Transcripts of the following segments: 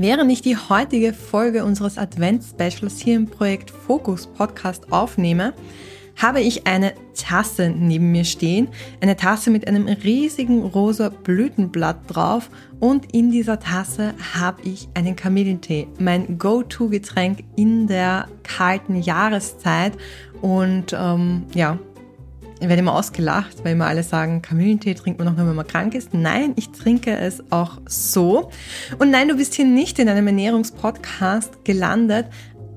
Während ich die heutige Folge unseres Advents-Specials hier im Projekt Focus Podcast aufnehme, habe ich eine Tasse neben mir stehen. Eine Tasse mit einem riesigen rosa Blütenblatt drauf. Und in dieser Tasse habe ich einen Kamillentee. Mein Go-To-Getränk in der kalten Jahreszeit. Und ähm, ja, ich werde immer ausgelacht, weil immer alle sagen, Kamillentee trinkt man noch nur, wenn man krank ist. Nein, ich trinke es auch so. Und nein, du bist hier nicht in einem Ernährungspodcast gelandet,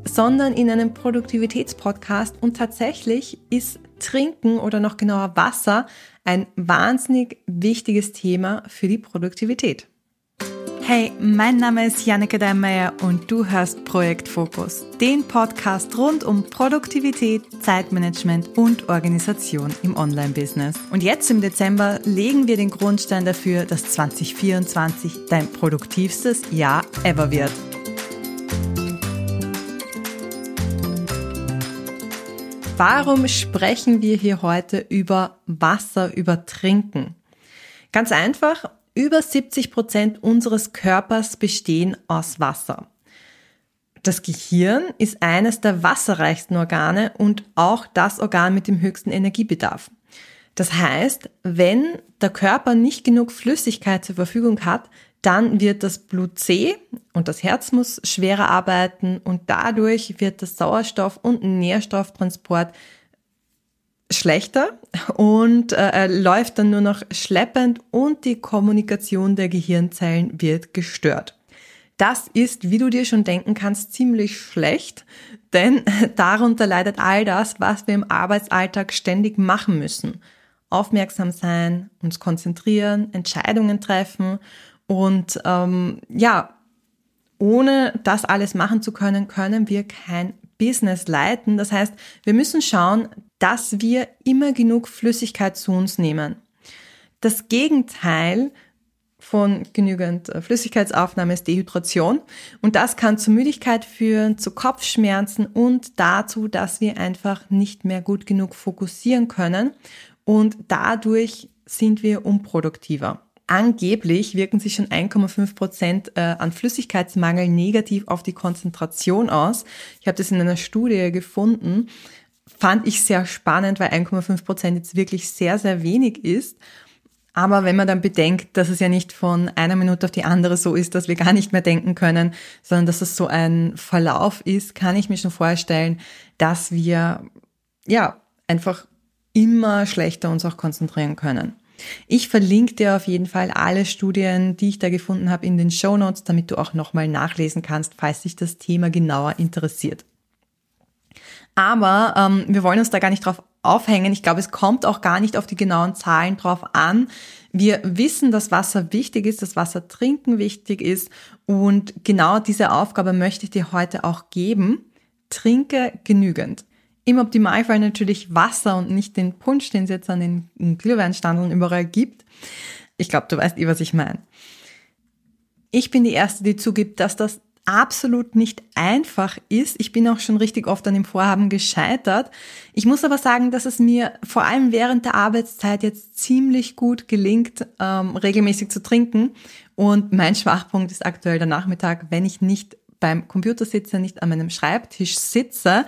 sondern in einem Produktivitätspodcast. Und tatsächlich ist Trinken oder noch genauer Wasser ein wahnsinnig wichtiges Thema für die Produktivität. Hey, mein Name ist Janneke Deinmeier und du hörst Projekt Fokus, den Podcast rund um Produktivität, Zeitmanagement und Organisation im Online-Business. Und jetzt im Dezember legen wir den Grundstein dafür, dass 2024 dein produktivstes Jahr ever wird. Warum sprechen wir hier heute über Wasser, über Trinken? Ganz einfach, über 70 Prozent unseres Körpers bestehen aus Wasser. Das Gehirn ist eines der wasserreichsten Organe und auch das Organ mit dem höchsten Energiebedarf. Das heißt, wenn der Körper nicht genug Flüssigkeit zur Verfügung hat, dann wird das Blut zäh und das Herz muss schwerer arbeiten und dadurch wird das Sauerstoff- und Nährstofftransport schlechter und äh, läuft dann nur noch schleppend und die Kommunikation der Gehirnzellen wird gestört. Das ist, wie du dir schon denken kannst, ziemlich schlecht, denn darunter leidet all das, was wir im Arbeitsalltag ständig machen müssen. Aufmerksam sein, uns konzentrieren, Entscheidungen treffen und ähm, ja, ohne das alles machen zu können, können wir kein Business leiten. Das heißt, wir müssen schauen, dass wir immer genug Flüssigkeit zu uns nehmen. Das Gegenteil von genügend äh, Flüssigkeitsaufnahme ist Dehydration. Und das kann zu Müdigkeit führen, zu Kopfschmerzen und dazu, dass wir einfach nicht mehr gut genug fokussieren können. Und dadurch sind wir unproduktiver. Angeblich wirken sich schon 1,5 Prozent äh, an Flüssigkeitsmangel negativ auf die Konzentration aus. Ich habe das in einer Studie gefunden fand ich sehr spannend, weil 1,5 Prozent jetzt wirklich sehr, sehr wenig ist. Aber wenn man dann bedenkt, dass es ja nicht von einer Minute auf die andere so ist, dass wir gar nicht mehr denken können, sondern dass es so ein Verlauf ist, kann ich mir schon vorstellen, dass wir ja einfach immer schlechter uns auch konzentrieren können. Ich verlinke dir auf jeden Fall alle Studien, die ich da gefunden habe, in den Show Notes, damit du auch nochmal nachlesen kannst, falls dich das Thema genauer interessiert. Aber ähm, wir wollen uns da gar nicht drauf aufhängen. Ich glaube, es kommt auch gar nicht auf die genauen Zahlen drauf an. Wir wissen, dass Wasser wichtig ist, dass Wasser trinken wichtig ist. Und genau diese Aufgabe möchte ich dir heute auch geben. Trinke genügend. Im Optimalfall natürlich Wasser und nicht den Punsch, den es jetzt an den Glühweinstandeln überall gibt. Ich glaube, du weißt eh, was ich meine. Ich bin die Erste, die zugibt, dass das absolut nicht einfach ist. Ich bin auch schon richtig oft an dem Vorhaben gescheitert. Ich muss aber sagen, dass es mir vor allem während der Arbeitszeit jetzt ziemlich gut gelingt, ähm, regelmäßig zu trinken. Und mein Schwachpunkt ist aktuell der Nachmittag, wenn ich nicht beim Computer sitze, nicht an meinem Schreibtisch sitze.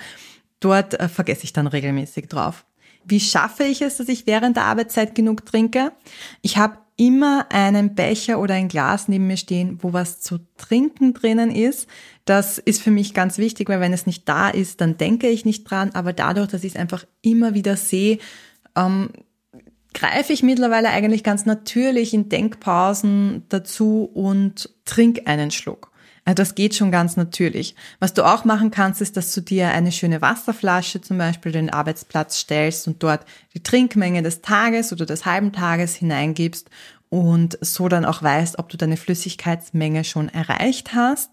Dort äh, vergesse ich dann regelmäßig drauf. Wie schaffe ich es, dass ich während der Arbeitszeit genug trinke? Ich habe immer einen Becher oder ein Glas neben mir stehen, wo was zu trinken drinnen ist. Das ist für mich ganz wichtig, weil wenn es nicht da ist, dann denke ich nicht dran. Aber dadurch, dass ich es einfach immer wieder sehe, ähm, greife ich mittlerweile eigentlich ganz natürlich in Denkpausen dazu und trink einen Schluck. Das geht schon ganz natürlich. Was du auch machen kannst, ist, dass du dir eine schöne Wasserflasche zum Beispiel den Arbeitsplatz stellst und dort die Trinkmenge des Tages oder des halben Tages hineingibst und so dann auch weißt, ob du deine Flüssigkeitsmenge schon erreicht hast.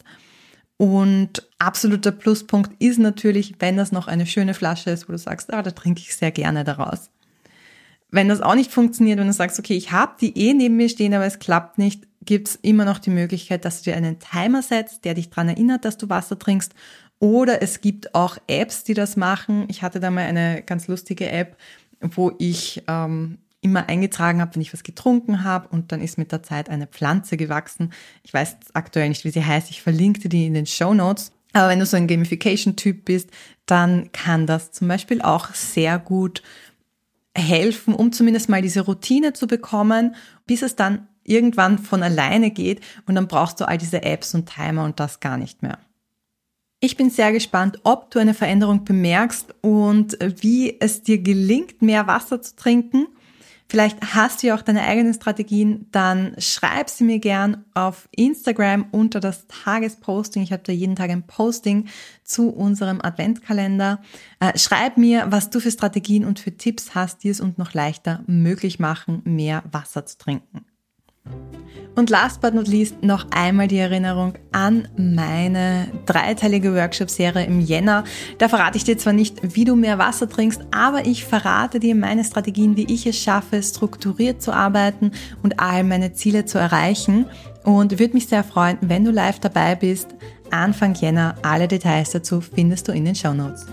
Und absoluter Pluspunkt ist natürlich, wenn das noch eine schöne Flasche ist, wo du sagst, ah, da trinke ich sehr gerne daraus. Wenn das auch nicht funktioniert, wenn du sagst, okay, ich habe die eh neben mir stehen, aber es klappt nicht, gibt's immer noch die Möglichkeit, dass du dir einen Timer setzt, der dich dran erinnert, dass du Wasser trinkst. Oder es gibt auch Apps, die das machen. Ich hatte da mal eine ganz lustige App, wo ich ähm, immer eingetragen habe, wenn ich was getrunken habe und dann ist mit der Zeit eine Pflanze gewachsen. Ich weiß aktuell nicht, wie sie heißt. Ich verlinke die in den Show Notes. Aber wenn du so ein Gamification-Typ bist, dann kann das zum Beispiel auch sehr gut helfen, um zumindest mal diese Routine zu bekommen, bis es dann irgendwann von alleine geht und dann brauchst du all diese Apps und Timer und das gar nicht mehr. Ich bin sehr gespannt, ob du eine Veränderung bemerkst und wie es dir gelingt, mehr Wasser zu trinken. Vielleicht hast du ja auch deine eigenen Strategien, dann schreib sie mir gern auf Instagram unter das Tagesposting. Ich habe da jeden Tag ein Posting zu unserem Adventkalender. Äh, schreib mir, was du für Strategien und für Tipps hast, die es uns noch leichter möglich machen, mehr Wasser zu trinken. Und last but not least noch einmal die Erinnerung an meine dreiteilige Workshop-Serie im Jänner. Da verrate ich dir zwar nicht, wie du mehr Wasser trinkst, aber ich verrate dir meine Strategien, wie ich es schaffe, strukturiert zu arbeiten und all meine Ziele zu erreichen. Und würde mich sehr freuen, wenn du live dabei bist. Anfang Jänner. Alle Details dazu findest du in den Show Notes.